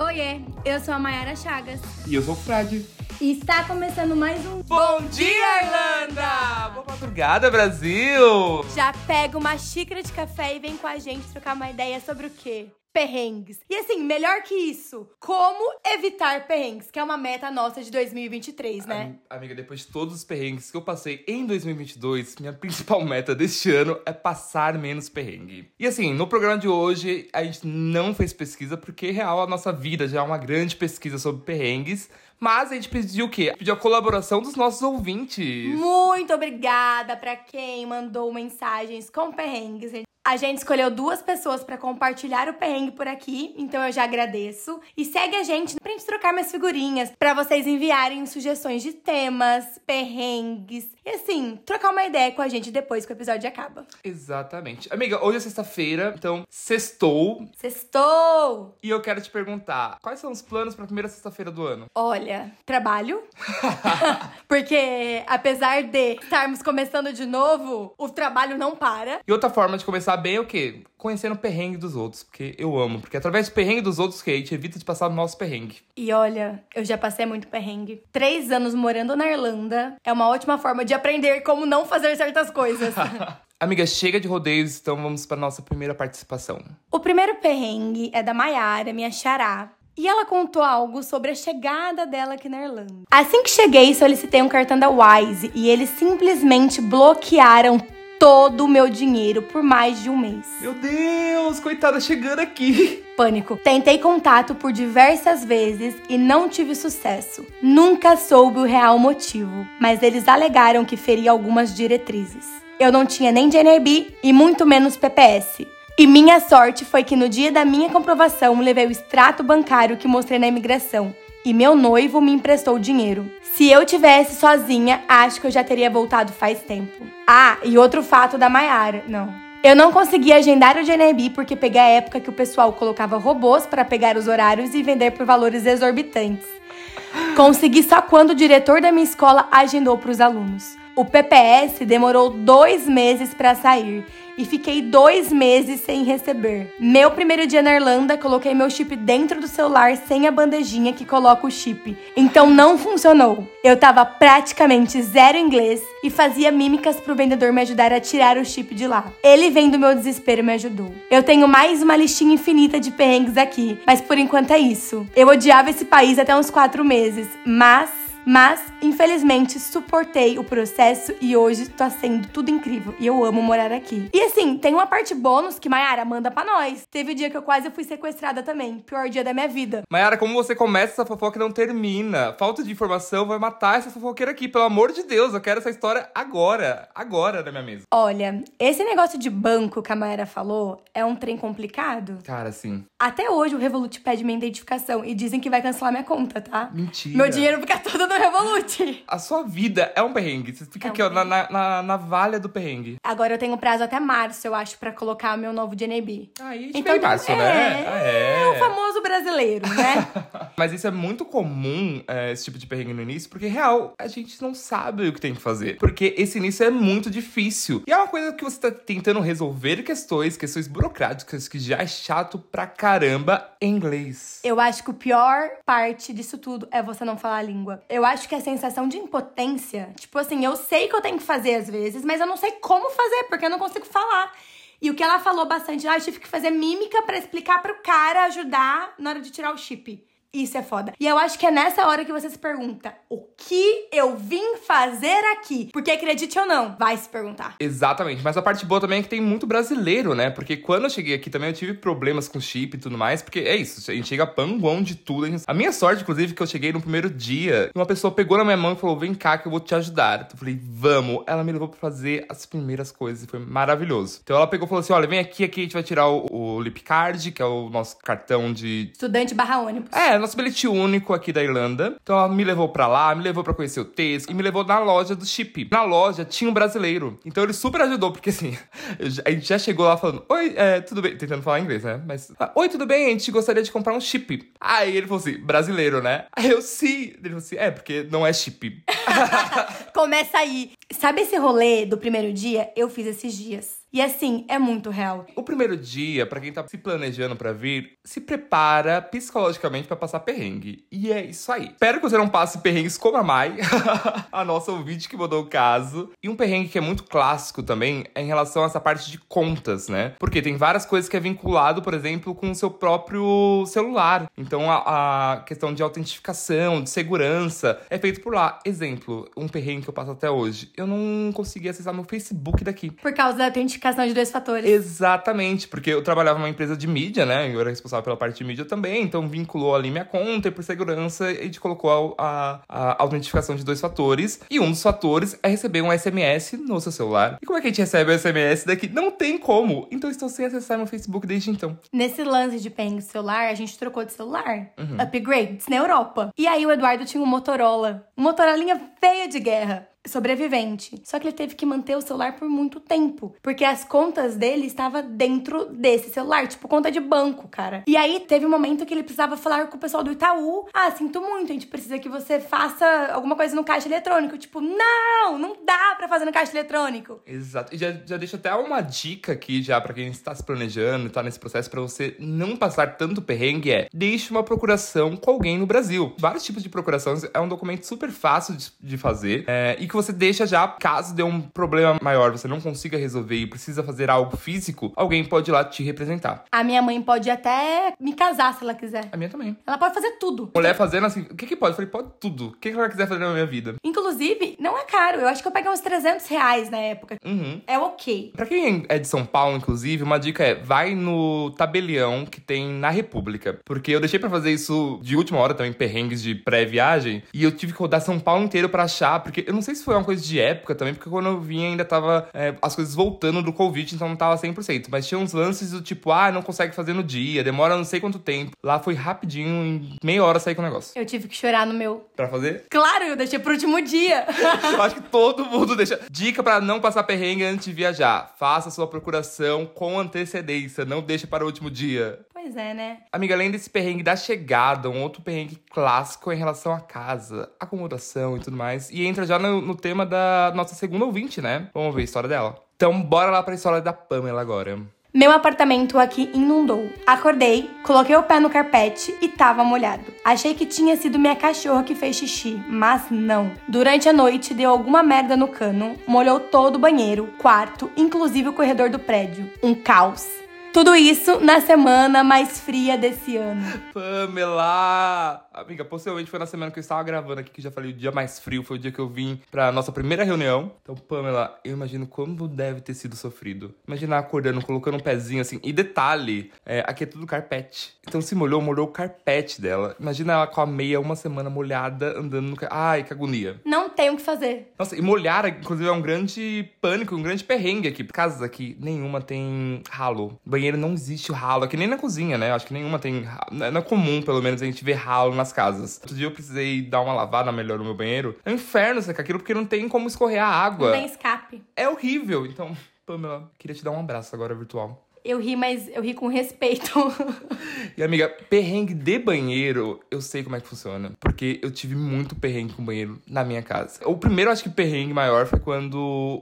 Oiê, eu sou a Mayara Chagas. E eu sou o Frade. E está começando mais um Bom dia, Irlanda! Boa madrugada, Brasil! Já pega uma xícara de café e vem com a gente trocar uma ideia sobre o quê? Perrengues. E assim, melhor que isso, como evitar perrengues, que é uma meta nossa de 2023, né? Am- Amiga, depois de todos os perrengues que eu passei em 2022, minha principal meta deste ano é passar menos perrengue. E assim, no programa de hoje, a gente não fez pesquisa, porque, real, a nossa vida já é uma grande pesquisa sobre perrengues. Mas a gente pediu o quê? Pediu a colaboração dos nossos ouvintes. Muito obrigada pra quem mandou mensagens com perrengues. A gente escolheu duas pessoas pra compartilhar o perrengue por aqui, então eu já agradeço. E segue a gente pra gente trocar mais figurinhas, pra vocês enviarem sugestões de temas, perrengues e assim, trocar uma ideia com a gente depois que o episódio acaba. Exatamente. Amiga, hoje é sexta-feira, então sextou. Sextou! E eu quero te perguntar, quais são os planos pra primeira sexta-feira do ano? Olha, trabalho. Porque apesar de estarmos começando de novo, o trabalho não para. E outra forma de começar bem é o quê? Conhecendo o perrengue dos outros, porque eu amo. Porque através do perrengue dos outros que a gente evita de passar o nosso perrengue. E olha, eu já passei muito perrengue. Três anos morando na Irlanda é uma ótima forma de aprender como não fazer certas coisas. Amiga, chega de rodeios, então vamos para nossa primeira participação. o primeiro perrengue é da Mayara, minha xará. E ela contou algo sobre a chegada dela aqui na Irlanda. Assim que cheguei, solicitei um cartão da Wise e eles simplesmente bloquearam todo o meu dinheiro por mais de um mês. Meu Deus, coitada, chegando aqui. Pânico. Tentei contato por diversas vezes e não tive sucesso. Nunca soube o real motivo, mas eles alegaram que feria algumas diretrizes. Eu não tinha nem JNB e muito menos PPS. E minha sorte foi que no dia da minha comprovação levei o extrato bancário que mostrei na imigração. E meu noivo me emprestou dinheiro. Se eu tivesse sozinha, acho que eu já teria voltado faz tempo. Ah, e outro fato da Mayara. Não, eu não consegui agendar o GNB porque peguei a época que o pessoal colocava robôs para pegar os horários e vender por valores exorbitantes. Consegui só quando o diretor da minha escola agendou para os alunos. O PPS demorou dois meses para sair e fiquei dois meses sem receber. Meu primeiro dia na Irlanda, coloquei meu chip dentro do celular sem a bandejinha que coloca o chip. Então não funcionou. Eu tava praticamente zero inglês e fazia mímicas pro vendedor me ajudar a tirar o chip de lá. Ele vendo meu desespero me ajudou. Eu tenho mais uma listinha infinita de perrengues aqui, mas por enquanto é isso. Eu odiava esse país até uns quatro meses, mas mas, infelizmente, suportei o processo e hoje tá sendo tudo incrível. E eu amo morar aqui. E assim, tem uma parte bônus que Mayara manda pra nós. Teve o dia que eu quase fui sequestrada também. Pior dia da minha vida. Mayara, como você começa essa fofoca e não termina? Falta de informação vai matar essa fofoqueira aqui. Pelo amor de Deus, eu quero essa história agora. Agora na minha mesa. Olha, esse negócio de banco que a Mayara falou é um trem complicado. Cara, assim. Até hoje o Revolut pede minha identificação e dizem que vai cancelar minha conta, tá? Mentira. Meu dinheiro fica todo no Revolut. A sua vida é um perrengue. Você fica É um aqui, ó, na, na, na, valha do perrengue. Agora eu tenho prazo até março, eu acho, pra colocar meu novo DNB. Aí, Então, em março, é, né? Ah, é o famoso brasileiro, né? Mas isso é muito comum, é, esse tipo de perrengue no início, porque, real, a gente não sabe o que tem que fazer. Porque esse início é muito difícil. E é uma coisa que você tá tentando resolver questões, questões burocráticas, que já é chato pra caramba em inglês. Eu acho que o pior parte disso tudo é você não falar a língua. Eu acho que a sensação de impotência, tipo assim, eu sei que eu tenho que fazer às vezes, mas eu não sei como fazer, porque eu não consigo falar. E o que ela falou bastante, ah, eu tive que fazer mímica pra explicar pro cara ajudar na hora de tirar o chip. Isso é foda. E eu acho que é nessa hora que você se pergunta: o que eu vim fazer aqui? Porque acredite ou não, vai se perguntar. Exatamente, mas a parte boa também é que tem muito brasileiro, né? Porque quando eu cheguei aqui também eu tive problemas com chip e tudo mais, porque é isso, a gente chega panguão de tudo. A, gente... a minha sorte, inclusive, é que eu cheguei no primeiro dia e uma pessoa pegou na minha mão e falou: vem cá que eu vou te ajudar. Eu falei, vamos. Ela me levou pra fazer as primeiras coisas e foi maravilhoso. Então ela pegou e falou assim: olha, vem aqui, aqui a gente vai tirar o, o Lip Card, que é o nosso cartão de Estudante barra ônibus. é, nosso bilhete único aqui da Irlanda. Então ela me levou pra lá, me levou pra conhecer o Tesco e me levou na loja do chip. Na loja tinha um brasileiro. Então ele super ajudou, porque assim, a gente já chegou lá falando: Oi, é, tudo bem? Tentando falar inglês, né? Mas, ah, Oi, tudo bem? A gente gostaria de comprar um chip. Aí ele falou assim: brasileiro, né? Aí eu sim. Ele falou assim: é, porque não é chip. Começa aí. Sabe esse rolê do primeiro dia? Eu fiz esses dias. E assim, é muito real. O primeiro dia, pra quem tá se planejando pra vir, se prepara psicologicamente pra passar perrengue. E é isso aí. Espero que você não passe perrengues como a Mai, a nossa ouvinte que mandou o caso. E um perrengue que é muito clássico também é em relação a essa parte de contas, né? Porque tem várias coisas que é vinculado, por exemplo, com o seu próprio celular. Então a, a questão de autentificação, de segurança, é feito por lá. Exemplo, um perrengue que eu passo até hoje. Eu não consegui acessar meu Facebook daqui. Por causa da autenticação de dois fatores. Exatamente, porque eu trabalhava numa empresa de mídia, né? Eu era responsável pela parte de mídia também, então vinculou ali minha conta e por segurança a gente colocou a, a, a autentificação de dois fatores. E um dos fatores é receber um SMS no seu celular. E como é que a gente recebe o SMS daqui? Não tem como. Então estou sem acessar meu Facebook desde então. Nesse lance de perrengue celular, a gente trocou de celular. Upgrades na Europa. E aí o Eduardo tinha um Motorola. Motorolinha feia de guerra. Sobrevivente. Só que ele teve que manter o celular por muito tempo. Porque as contas dele estavam dentro desse celular. Tipo, conta de banco, cara. E aí teve um momento que ele precisava falar com o pessoal do Itaú. Ah, sinto muito, a gente precisa que você faça alguma coisa no caixa eletrônico. Tipo, não, não dá pra fazer no caixa eletrônico. Exato. E já, já deixo até uma dica aqui já pra quem está se planejando tá nesse processo pra você não passar tanto perrengue é deixe uma procuração com alguém no Brasil. Vários tipos de procurações é um documento super fácil de, de fazer é, e que você deixa já, caso dê um problema maior, você não consiga resolver e precisa fazer algo físico, alguém pode ir lá te representar. A minha mãe pode até me casar se ela quiser. A minha também. Ela pode fazer tudo. Mulher fazendo assim, o que que pode? Eu falei, pode tudo. O que que ela quiser fazer na minha vida? Inclusive, não é caro. Eu acho que eu paguei uns 300 reais na época. Uhum. É ok. Pra quem é de São Paulo, inclusive, uma dica é vai no tabelião que tem na República. Porque eu deixei pra fazer isso de última hora também, perrengues de pré-viagem. E eu tive que rodar São Paulo inteiro pra achar. Porque eu não sei se foi uma coisa de época também, porque quando eu vim ainda tava é, as coisas voltando do Covid, então não tava 100%. Mas tinha uns lances do tipo, ah, não consegue fazer no dia, demora não sei quanto tempo. Lá foi rapidinho, em meia hora sair com o negócio. Eu tive que chorar no meu. Pra fazer? Claro, eu deixei pro último dia. Eu acho que todo mundo deixa. Dica pra não passar perrengue antes de viajar. Faça sua procuração com antecedência, não deixe para o último dia. Pois é, né? Amiga, além desse perrengue da chegada, um outro perrengue clássico em relação à casa, acomodação e tudo mais. E entra já no, no tema da nossa segunda ouvinte, né? Vamos ver a história dela. Então, bora lá pra história da Pamela agora. Meu apartamento aqui inundou. Acordei, coloquei o pé no carpete e tava molhado. Achei que tinha sido minha cachorra que fez xixi, mas não. Durante a noite deu alguma merda no cano, molhou todo o banheiro, quarto, inclusive o corredor do prédio. Um caos. Tudo isso na semana mais fria desse ano. Pamela! Amiga, possivelmente foi na semana que eu estava gravando aqui, que já falei o dia mais frio, foi o dia que eu vim pra nossa primeira reunião. Então, Pamela, eu imagino como deve ter sido sofrido. Imaginar acordando, colocando um pezinho assim. E detalhe, é, aqui é tudo carpete. Então se molhou, molhou o carpete dela. Imagina ela com a meia uma semana molhada, andando no... Ai, que agonia. Não tem o que fazer. Nossa, e molhar, inclusive, é um grande pânico, um grande perrengue aqui. Casas aqui, nenhuma tem ralo. Banheiro não existe ralo, aqui nem na cozinha, né? Acho que nenhuma tem. ra- Não é comum, pelo menos, a gente ver ralo nas casas. Outro dia eu precisei dar uma lavada melhor no meu banheiro. É um inferno secar aquilo, porque não tem como escorrer a água. Não tem escape. É horrível. Então, Pamela, queria te dar um abraço agora virtual. Eu ri, mas eu ri com respeito. E amiga, perrengue de banheiro, eu sei como é que funciona. Porque eu tive muito perrengue com banheiro na minha casa. O primeiro, acho que perrengue maior foi quando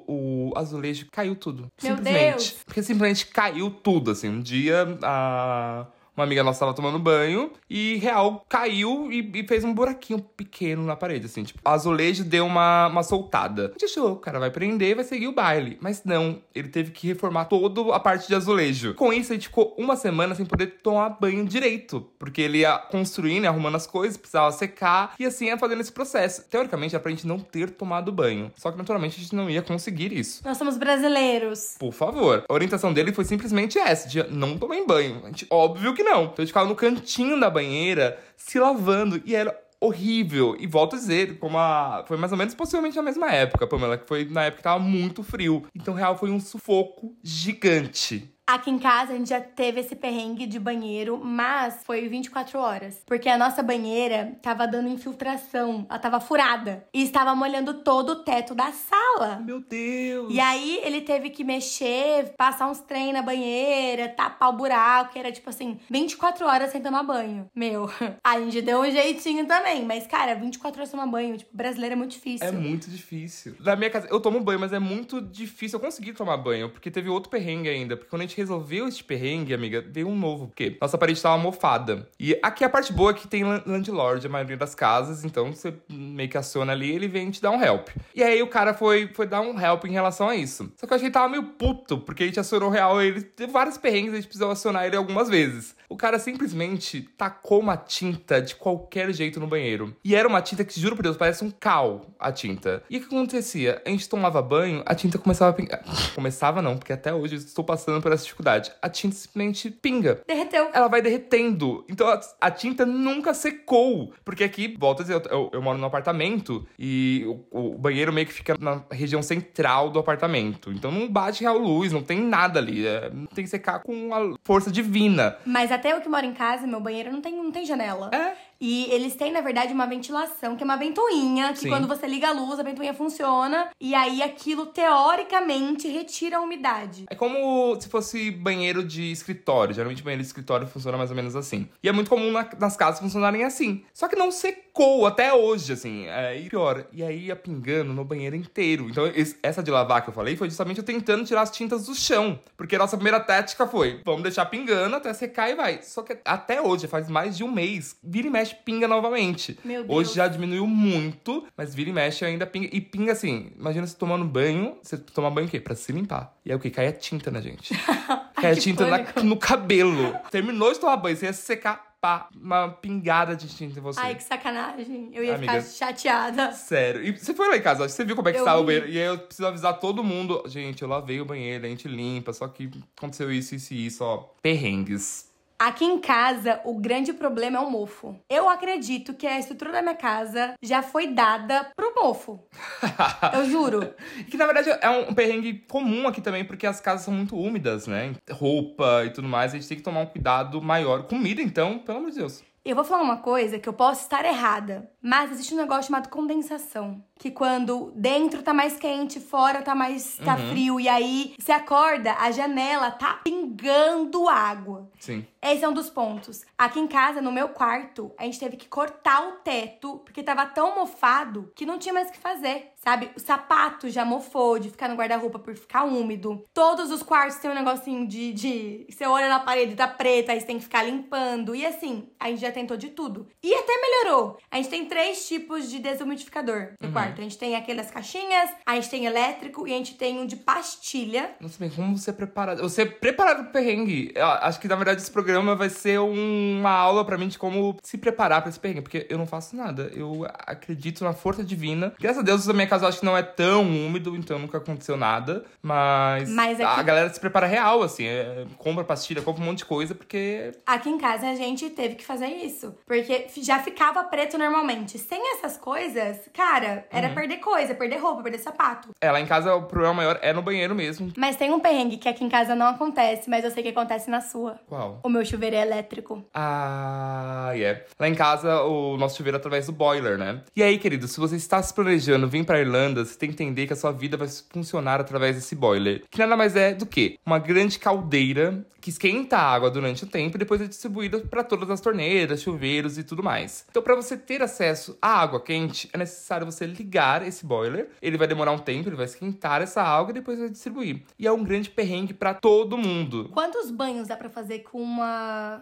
o azulejo caiu tudo. Meu simplesmente. Deus! Porque simplesmente caiu tudo, assim. Um dia, a... Uma amiga nossa tava tomando banho e, real, caiu e, e fez um buraquinho pequeno na parede, assim. Tipo, o azulejo deu uma, uma soltada. A gente achou, o cara vai prender vai seguir o baile. Mas não, ele teve que reformar toda a parte de azulejo. Com isso, a gente ficou uma semana sem poder tomar banho direito. Porque ele ia construindo, ia arrumando as coisas, precisava secar. E assim ia fazendo esse processo. Teoricamente, era pra gente não ter tomado banho. Só que, naturalmente, a gente não ia conseguir isso. Nós somos brasileiros. Por favor. A orientação dele foi simplesmente essa: de não tomem banho. A gente, óbvio que não. Então a gente ficava no cantinho da banheira se lavando. E era horrível. E volto a dizer, como a... foi mais ou menos possivelmente na mesma época, Pamela, que foi na época que tava muito frio. Então, real, foi um sufoco gigante. Aqui em casa a gente já teve esse perrengue de banheiro, mas foi 24 horas. Porque a nossa banheira tava dando infiltração, ela tava furada. E estava molhando todo o teto da sala. Meu Deus! E aí ele teve que mexer, passar uns trem na banheira, tapar o buraco, era tipo assim, 24 horas sem tomar banho. Meu, a gente deu um jeitinho também, mas cara, 24 horas sem tomar banho, tipo, brasileiro é muito difícil. É muito difícil. Na minha casa, eu tomo banho, mas é muito difícil eu conseguir tomar banho, porque teve outro perrengue ainda. Porque quando a gente resolveu este perrengue, amiga, veio um novo. Porque nossa parede tava mofada. E aqui a parte boa é que tem landlord, a maioria das casas, então você meio que aciona ali, ele vem te dar um help. E aí o cara foi, foi dar um help em relação a isso. Só que eu achei que tava meio puto, porque a gente acionou real, ele teve vários perrengues, a gente precisou acionar ele algumas vezes. O cara simplesmente tacou uma tinta de qualquer jeito no banheiro. E era uma tinta que, juro por Deus, parece um cal a tinta. E o que acontecia? A gente tomava banho, a tinta começava a pingar. Começava não, porque até hoje eu estou passando por essa dificuldade. A tinta simplesmente pinga. Derreteu. Ela vai derretendo. Então a, a tinta nunca secou. Porque aqui, volta a dizer, eu, eu, eu moro num apartamento e o, o, banheiro meio que fica na região central do apartamento. Então não bate real luz, não tem nada ali. É, tem que secar com a força divina. Mas até eu que moro em casa, meu banheiro não tem, não tem janela. É. E eles têm, na verdade, uma ventilação, que é uma ventoinha, que Sim. quando você liga a luz, a ventoinha funciona. E aí aquilo, teoricamente, retira a umidade. É como se fosse banheiro de escritório. Geralmente banheiro de escritório funciona mais ou menos assim. E é muito comum na- nas casas funcionarem assim. Só que não secou até hoje, assim. É, e pior, e aí ia pingando no banheiro inteiro. Então esse- essa de lavar que eu falei foi justamente eu tentando tirar as tintas do chão. Porque a nossa primeira tática foi, vamos deixar pingando até secar e vai. Só que até hoje, faz mais de um mês, vira e mexe, pinga novamente. Meu Deus. Hoje já diminuiu muito, mas vira e mexe ainda pinga. E pinga assim, imagina você tomando banho, você toma banho o quê? Pra se limpar. E aí o quê? Cai a tinta na gente. Cai a que tinta na- no cabelo. Terminou de tomar banho, você ia secar, pá, uma pingada de tinta em você. Ai, que sacanagem. Eu ia Amiga. ficar chateada. Sério. E você foi lá em casa, que você viu como é que estava o vi. banheiro. E aí eu preciso avisar todo mundo. Gente, eu lavei o banheiro, a gente limpa, só que aconteceu isso, isso e isso, ó. Perrengues. Aqui em casa, o grande problema é o mofo. Eu acredito que a estrutura da minha casa já foi dada pro mofo. Eu juro. Que na verdade é um perrengue comum aqui também, porque as casas são muito úmidas, né? Roupa e tudo mais, a gente tem que tomar um cuidado maior. Comida, então, pelo amor de Deus. Eu vou falar uma coisa que eu posso estar errada, mas existe um negócio chamado condensação. Que quando dentro tá mais quente, fora tá mais tá frio, e aí você acorda, a janela tá pingando água. Sim. Esse é um dos pontos. Aqui em casa, no meu quarto, a gente teve que cortar o teto, porque tava tão mofado que não tinha mais o que fazer, sabe? O sapato já mofou de ficar no guarda-roupa por ficar úmido. Todos os quartos tem um negocinho de, de. Você olha na parede, tá preta, aí você tem que ficar limpando. E assim, a gente já tentou de tudo. E até melhorou. A gente tem três tipos de desumidificador no quarto. A gente tem aquelas caixinhas, a gente tem elétrico e a gente tem um de pastilha. Nossa, bem, como você é preparado? Você é preparado pro perrengue. Eu acho que, na verdade, esse programa vai ser um- uma aula pra mim de como se preparar pra esse perrengue. Porque eu não faço nada. Eu acredito na força divina. Graças a Deus, na minha casa, eu acho que não é tão úmido, então nunca aconteceu nada. Mas, Mas a aqui- galera se prepara real, assim. é, compra pastilha, compra um monte de coisa, porque Aqui em casa a gente teve que fazer isso. Porque já ficava preto normalmente. Sem essas coisas, cara, era perder coisa, perder roupa, perder sapato. é, lá em casa o problema maior é no banheiro mesmo. Mas tem um perrengue que aqui em casa não acontece, mas eu sei que acontece na sua. Qual? O meu chuveiro é elétrico. Ah, é. Lá em casa, o nosso chuveiro é através do boiler, né? E aí, querido, se você está se planejando vir pra Irlanda, você tem que entender que a sua vida vai funcionar através desse boiler. Que nada mais é do que uma grande caldeira que esquenta a água durante o tempo e depois é distribuída para todas as torneiras, chuveiros e tudo mais. Então, para você ter acesso à água quente, é necessário você ligar esse boiler. Ele vai demorar um tempo, ele vai esquentar essa água e depois vai distribuir. E é um grande perrengue para todo mundo. Quantos banhos dá pra fazer com uma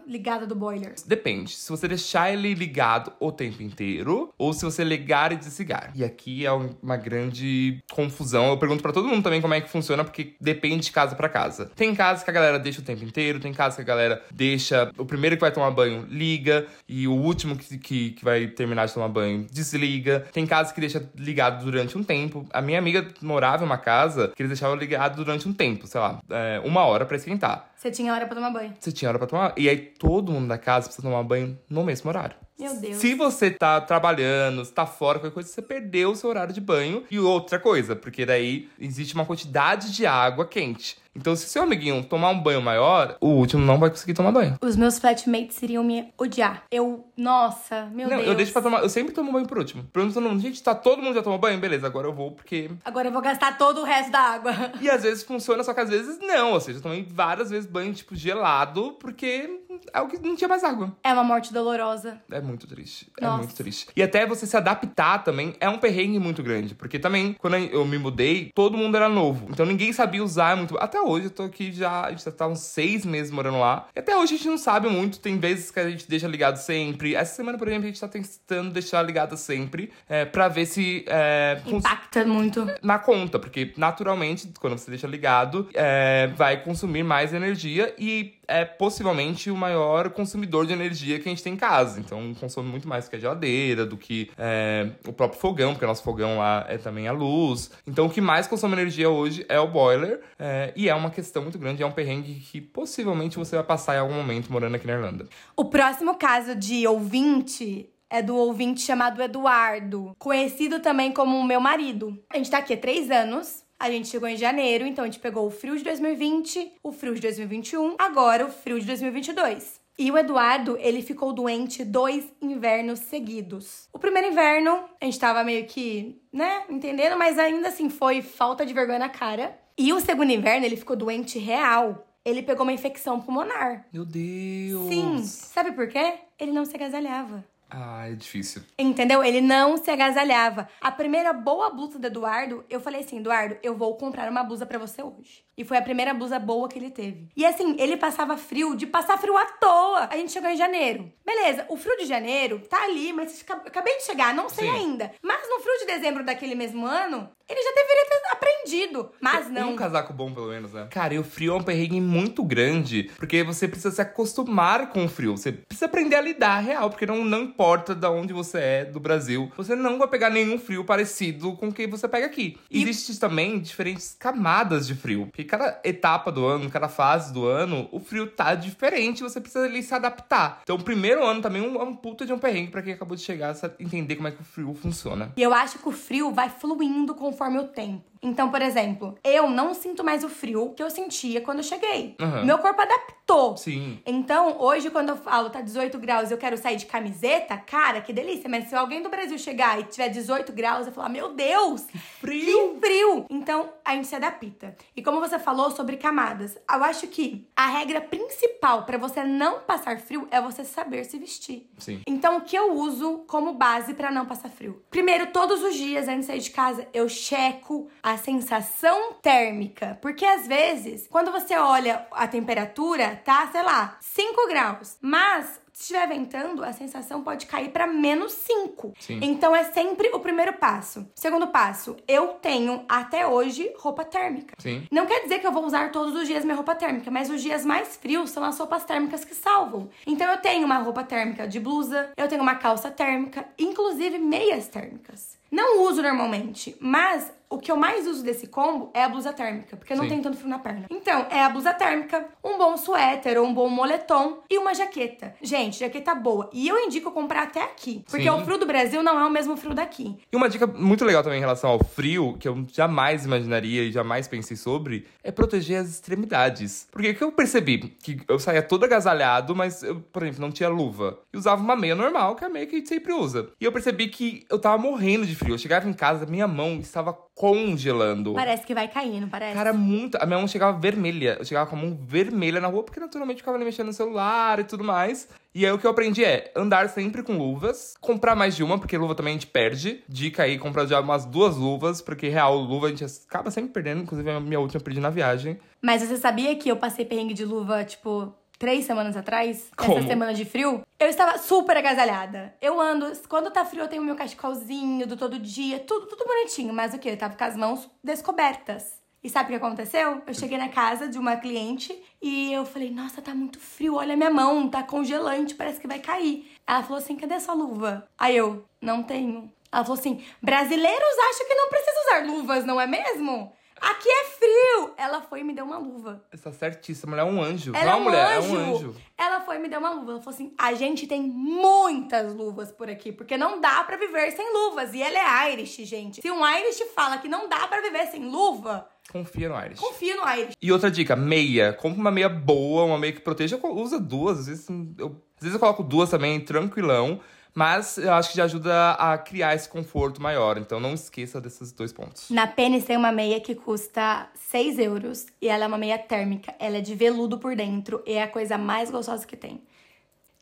ligada do boiler? Depende. Se você deixar ele ligado o tempo inteiro ou se você ligar e desligar. E aqui é um- uma grande confusão. Eu pergunto pra todo mundo também como é que funciona, porque depende de casa pra casa. Tem casas que a galera deixa o tempo inteiro, tem casas que a galera deixa o primeiro que vai tomar banho liga e o último que, que, que vai terminar de tomar banho desliga. Tem casas que deixa ligado durante um tempo. A minha amiga morava em uma casa que eles deixavam ligado durante um tempo, sei lá, é, uma hora pra esquentar. Você tinha hora pra tomar banho. Você tinha hora pra tomar. E aí todo mundo da casa precisa tomar banho no mesmo horário. Meu Deus. Se você tá trabalhando, se tá fora, qualquer coisa, você perdeu o seu horário de banho. E outra coisa, porque daí existe uma quantidade de água quente. Então, se seu amiguinho tomar um banho maior, o último não vai conseguir tomar banho. Os meus flatmates iriam me odiar. Eu, nossa, meu não, Deus. eu deixo pra tomar. Eu sempre tomo banho por último. Pergunto todo mundo, gente, tá todo mundo já tomou banho? Beleza, agora eu vou porque. Agora eu vou gastar todo o resto da água. E às vezes funciona, só que às vezes não. Ou seja, eu tomei várias vezes banho, tipo, gelado, porque é o que não tinha mais água. É uma morte dolorosa. É muito triste. Nossa. É muito triste. E até você se adaptar também é um perrengue muito grande. Porque também, quando eu me mudei, todo mundo era novo. Então ninguém sabia usar muito. Até hoje, eu tô aqui já. A gente já tá uns seis meses morando lá. E até hoje a gente não sabe muito. Tem vezes que a gente deixa ligado sempre. Essa semana, por exemplo, a gente tá tentando deixar ligado sempre. É, pra ver se. É, Impacta muito. na conta, porque naturalmente, quando você deixa ligado, é, vai consumir mais energia e é possivelmente o maior consumidor de energia que a gente tem em casa. Então, consome muito mais que a geladeira, do que é, o próprio fogão, porque o nosso fogão lá é também a luz. Então, o que mais consome energia hoje é o boiler, é, e é uma questão muito grande, é um perrengue que possivelmente você vai passar em algum momento morando aqui na Irlanda. O próximo caso de ouvinte é do ouvinte chamado Eduardo, conhecido também como meu marido. A gente tá aqui há três anos. A gente chegou em janeiro, então a gente pegou o frio de 2020, o frio de 2021, agora o frio de 2022. E o Eduardo, ele ficou doente dois invernos seguidos. O primeiro inverno, a gente tava meio que, né, entendendo, mas ainda assim foi falta de vergonha na cara. E o segundo inverno, ele ficou doente real. Ele pegou uma infecção pulmonar. Meu Deus! Sim. Sabe por quê? Ele não se agasalhava. Ah, é difícil. Entendeu? Ele não se agasalhava. A primeira boa blusa do Eduardo, eu falei assim: Eduardo, eu vou comprar uma blusa pra você hoje. E foi a primeira blusa boa que ele teve. E assim, ele passava frio de passar frio à toa. A gente chegou em janeiro. Beleza, o frio de janeiro tá ali, mas acabei de chegar, não sei Sim. ainda. Mas no frio de dezembro daquele mesmo ano, ele já deveria ter aprendido. Mas não. Um casaco bom, pelo menos, né? Cara, e o frio é um perrengue muito grande, porque você precisa se acostumar com o frio. Você precisa aprender a lidar real, porque não, não importa de onde você é, do Brasil, você não vai pegar nenhum frio parecido com o que você pega aqui. E- Existem também diferentes camadas de frio, porque cada etapa do ano, cada fase do ano, o frio tá diferente, você precisa ali se adaptar. Então, o primeiro ano também é um, é um puta de um perrengue pra quem acabou de chegar, entender como é que o frio funciona. E eu acho que o frio vai fluindo conforme o tempo. Então, por exemplo, eu não sinto mais o frio que eu sentia quando eu cheguei. Aham. Meu corpo adaptou. Sim. Então, hoje, quando eu falo tá 18 graus e eu quero sair de camiseta, cara, que delícia. Mas se alguém do Brasil chegar e tiver 18 graus, eu falar, meu Deus, frio. que frio! Então, a gente se adapta. E como você falou sobre camadas, eu acho que a regra principal pra você não passar frio é você saber se vestir. Sim. Então, o que eu uso como base pra não passar frio? Primeiro, todos os dias antes de sair de casa, eu checo a sensação térmica. Porque às vezes, quando você olha a temperatura, tá, sei lá, 5 graus. Mas se estiver ventando, a sensação pode cair pra menos 5. Sim. Então é sempre o primeiro passo. Segundo passo, eu tenho até hoje roupa térmica. Sim. Não quer dizer que eu vou usar todos os dias minha roupa térmica, mas os dias mais frios são as roupas térmicas que salvam. Então eu tenho uma roupa térmica de blusa, eu tenho uma calça térmica, inclusive meias térmicas. Não uso normalmente, mas o que eu mais uso desse combo é a blusa térmica, porque eu não Sim. tenho tanto frio na perna. Então, é a blusa térmica, um bom suéter ou um bom moletom e uma jaqueta. Gente, jaqueta boa. E eu indico comprar até aqui, porque Sim. o frio do Brasil não é o mesmo frio daqui. E uma dica muito legal também em relação ao frio, que eu jamais imaginaria e jamais pensei sobre, é proteger as extremidades. Porque o que eu percebi? Que eu saía todo agasalhado, mas eu, por exemplo, não tinha luva. E usava uma meia normal, que é a meia que a gente sempre usa. E eu percebi que eu tava morrendo de frio. Eu chegava em casa, minha mão estava congelando. Parece que vai cair, não parece? Cara, muito. A minha mão chegava vermelha. Eu chegava com a mão vermelha na rua, porque naturalmente eu ficava ali mexendo no celular e tudo mais. E aí o que eu aprendi é andar sempre com luvas, comprar mais de uma, porque luva também a gente perde. Dica aí, comprar já umas duas luvas, porque real, luva a gente acaba sempre perdendo. Inclusive, a minha última eu perdi na viagem. Mas você sabia que eu passei perrengue de luva, tipo, três semanas atrás? Como? Essa semana de frio? Eu estava super agasalhada. Eu ando, quando tá frio, eu tenho meu cachecolzinho do todo dia, tudo, tudo bonitinho. Mas o quê? Eu tava com as mãos descobertas. E sabe o que aconteceu? Eu cheguei na casa de uma cliente e eu falei, nossa, tá muito frio, olha minha mão, tá congelante, parece que vai cair. Ela falou assim, cadê a sua luva? Aí eu, não tenho. Ela falou assim, brasileiros acham que não precisa usar luvas, não é mesmo? Aqui é frio! Ela foi e me deu uma luva. Está certíssima, mulher é um anjo. Ela não é é um uma mulher, anjo. é um anjo. Ela foi e me deu uma luva. Ela falou assim: a gente tem muitas luvas por aqui, porque não dá pra viver sem luvas. E ela é Irish, gente. Se um Irish fala que não dá pra viver sem luva, Confia no Irish. confia no Irish. E outra dica, meia. Compre uma meia boa, uma meia que proteja. Usa duas, às vezes eu, às vezes eu coloco duas também, tranquilão. Mas eu acho que já ajuda a criar esse conforto maior. Então não esqueça desses dois pontos. Na Penny tem uma meia que custa 6 euros e ela é uma meia térmica. Ela é de veludo por dentro e é a coisa mais gostosa que tem.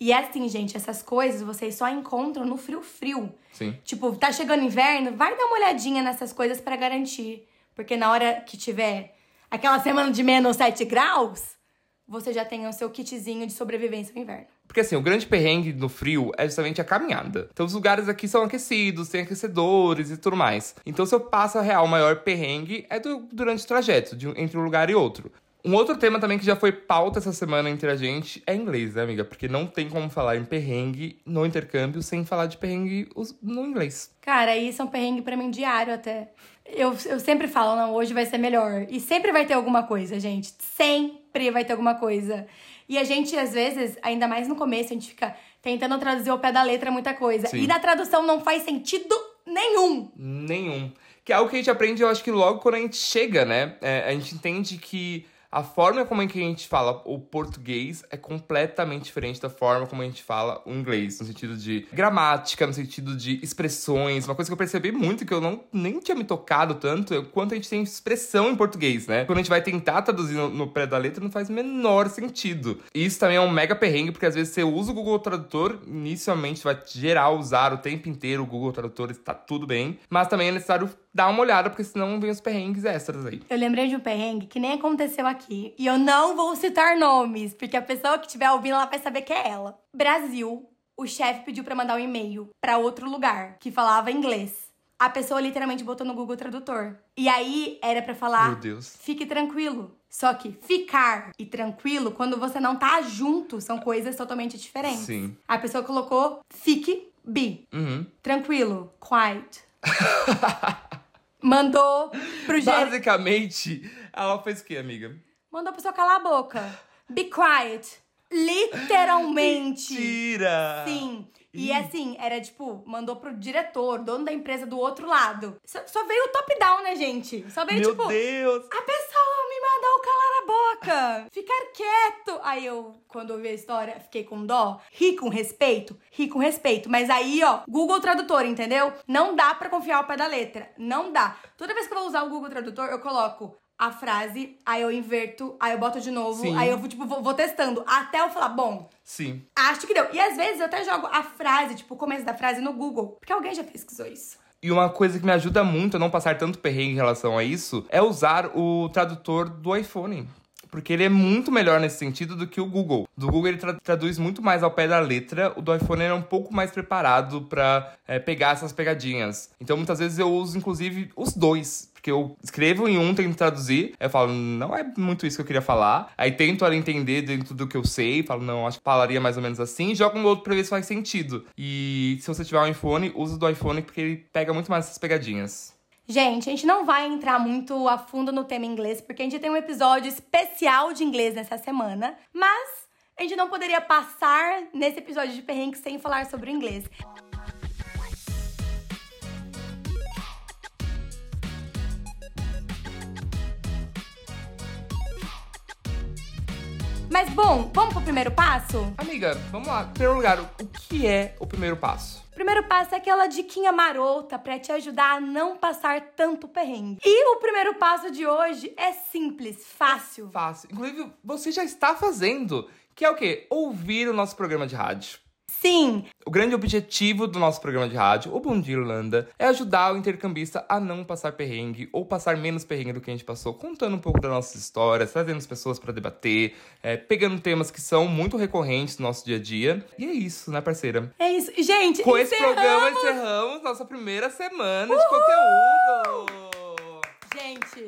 E é assim, gente, essas coisas vocês só encontram no frio frio. Sim. Tipo, tá chegando inverno, vai dar uma olhadinha nessas coisas pra garantir. Porque na hora que tiver aquela semana de menos 7 graus, você já tem o seu kitzinho de sobrevivência no inverno. Porque assim, o grande perrengue no frio é justamente a caminhada. Então os lugares aqui são aquecidos, tem aquecedores e tudo mais. Então se eu passo a real, o maior perrengue é do- durante o trajeto, de, entre um lugar e outro. Um outro tema também que já foi pauta essa semana entre a gente é inglês, né, amiga? Porque não tem como falar em perrengue no intercâmbio sem falar de perrengue no inglês. Cara, isso é um perrengue pra mim diário até. Eu, eu sempre falo, não, hoje vai ser melhor. E sempre vai ter alguma coisa, gente. Sempre vai ter alguma coisa. E a gente, às vezes, ainda mais no começo, a gente fica tentando traduzir ao pé da letra muita coisa. Sim. E na tradução não faz sentido nenhum. Nenhum. Que é algo que a gente aprende, eu acho que logo quando a gente chega, né? É, a gente entende que a forma como é que a gente fala o português é completamente diferente da forma como a gente fala o inglês. No sentido de gramática, no sentido de expressões. Uma coisa que eu percebi muito, que eu não nem tinha me tocado tanto, é o quanto a gente tem expressão em português, né? Quando a gente vai tentar traduzir no, no pé da letra, não faz o menor sentido. E isso também é um mega perrengue, porque às vezes você usa o Google Tradutor, inicialmente vai geral usar o tempo inteiro o Google Tradutor, está tudo bem. Mas também é necessário dar uma olhada, porque senão vem os perrengues extras aí. Eu lembrei de um perrengue que nem aconteceu aqui. E eu não vou citar nomes, porque a pessoa que estiver ouvindo, ela vai saber que é ela. Brasil, o chefe pediu pra mandar um e-mail pra outro lugar que falava inglês. A pessoa literalmente botou no Google Tradutor. E aí era pra falar: Meu Deus. fique tranquilo. Só que ficar e tranquilo, quando você não tá junto, são coisas totalmente diferentes. Sim. A pessoa colocou fique, be. Uhum. Tranquilo, quiet. Mandou pro gerente. Basicamente, ela fez o quê, amiga? Mandou a pessoa calar a boca. Be quiet. Literalmente. Tira! Sim. E assim, era tipo, mandou pro diretor, dono da empresa do outro lado. Só, só veio o top-down, né, gente? Só veio Meu tipo. Deus! A pessoa a boca, ficar quieto. Aí eu, quando ouvi a história, fiquei com dó. Ri com respeito, ri com respeito. Mas aí, ó, Google Tradutor, entendeu? Não dá pra confiar ao pé da letra. Não dá. Toda vez que eu vou usar o Google Tradutor, eu coloco a frase, aí eu inverto, aí eu boto de novo, Sim. aí eu tipo, vou, vou testando. Até eu falar, bom, Sim. acho que deu. E às vezes eu até jogo a frase, tipo, o começo da frase no Google. Porque alguém já pesquisou isso. E uma coisa que me ajuda muito a não passar tanto perrengue em relação a isso é usar o tradutor do iPhone. Porque ele é muito melhor nesse sentido do que o Google. Do Google ele tra- traduz muito mais ao pé da letra, o do iPhone ele é um pouco mais preparado pra é, pegar essas pegadinhas. Então muitas vezes eu uso inclusive os dois. Porque eu escrevo em um, tento traduzir, eu falo, não é muito isso que eu queria falar. Aí tento ali entender dentro do que eu sei, falo, não, acho que falaria mais ou menos assim, jogo no outro pra ver se faz sentido. E se você tiver um iPhone, usa do iPhone porque ele pega muito mais essas pegadinhas. Gente, a gente não vai entrar muito a fundo no tema inglês, porque a gente tem um episódio especial de inglês nessa semana, mas a gente não poderia passar nesse episódio de perrengue sem falar sobre o inglês. Mas bom, vamos pro primeiro passo? Amiga, vamos lá. Em primeiro lugar, o que é o primeiro passo? O primeiro passo é aquela diquinha marota pra te ajudar a não passar tanto perrengue. E o primeiro passo de hoje é simples, fácil. Fácil. Inclusive, você já está fazendo, que é o quê? Ouvir o nosso programa de rádio. Sim, O grande objetivo do nosso programa de rádio, o Bom Dia Irlanda, é ajudar o intercambista a não passar perrengue ou passar menos perrengue do que a gente passou, contando um pouco das nossas histórias, trazendo as pessoas para debater, é, pegando temas que são muito recorrentes no nosso dia a dia. E é isso, né, parceira? é isso. Gente, Com esse programa encerramos nossa primeira semana de conteúdo. Gente,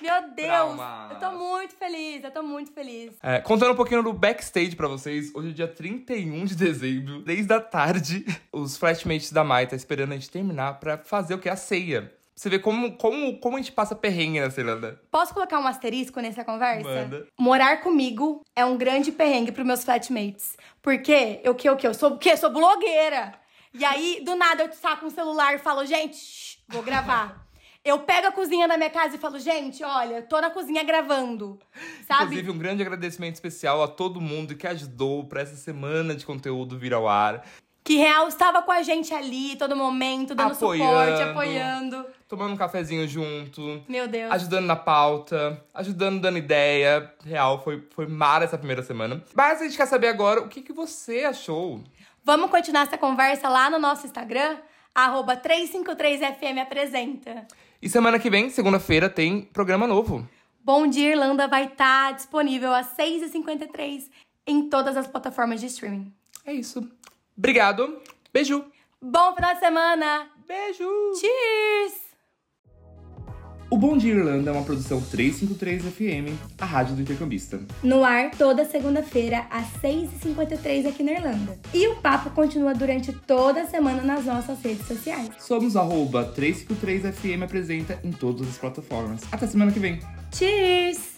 meu Deus, Traumas. eu tô muito feliz, eu tô muito feliz. É, contando um pouquinho do backstage pra vocês, hoje é dia 31 de dezembro, desde a tarde, os flatmates da Mai tá esperando a gente terminar pra fazer o que? A ceia. você ver como, como, como a gente passa perrengue na Irlanda. Posso colocar um asterisco nessa conversa? Manda. Morar comigo é um grande perrengue pros meus flatmates. Porque eu que, o que? Eu sou o quê? Sou blogueira. E aí, do nada, eu saco um celular e falo, gente, shh, vou gravar. Eu pego a cozinha na minha casa e falo, gente, olha, tô na cozinha gravando. Sabe? Inclusive, um grande agradecimento especial a todo mundo que ajudou pra essa semana de conteúdo vir ao ar. Que real estava com a gente ali, todo momento, dando suporte, Apoiando. apoiando. Tomando um cafezinho junto. Meu Deus. Ajudando na pauta, ajudando, dando ideia. Real, foi, foi mara essa primeira semana. Mas a gente quer saber agora o que, que você achou. Vamos continuar essa conversa lá no nosso Instagram? Arroba 353FM apresenta. E semana que vem, segunda-feira, tem programa novo. Bom Dia Irlanda vai estar disponível às 6h53 em todas as plataformas de streaming. É isso. Obrigado. Beijo. Bom final de semana! Beijo. Cheers! O Bom Dia Irlanda é uma produção 353 FM, a rádio do intercambista. No ar toda segunda-feira às 6h53 aqui na Irlanda. E o papo continua durante toda a semana nas nossas redes sociais. Somos arroba 353 FM apresenta em todas as plataformas. Até semana que vem. Cheers!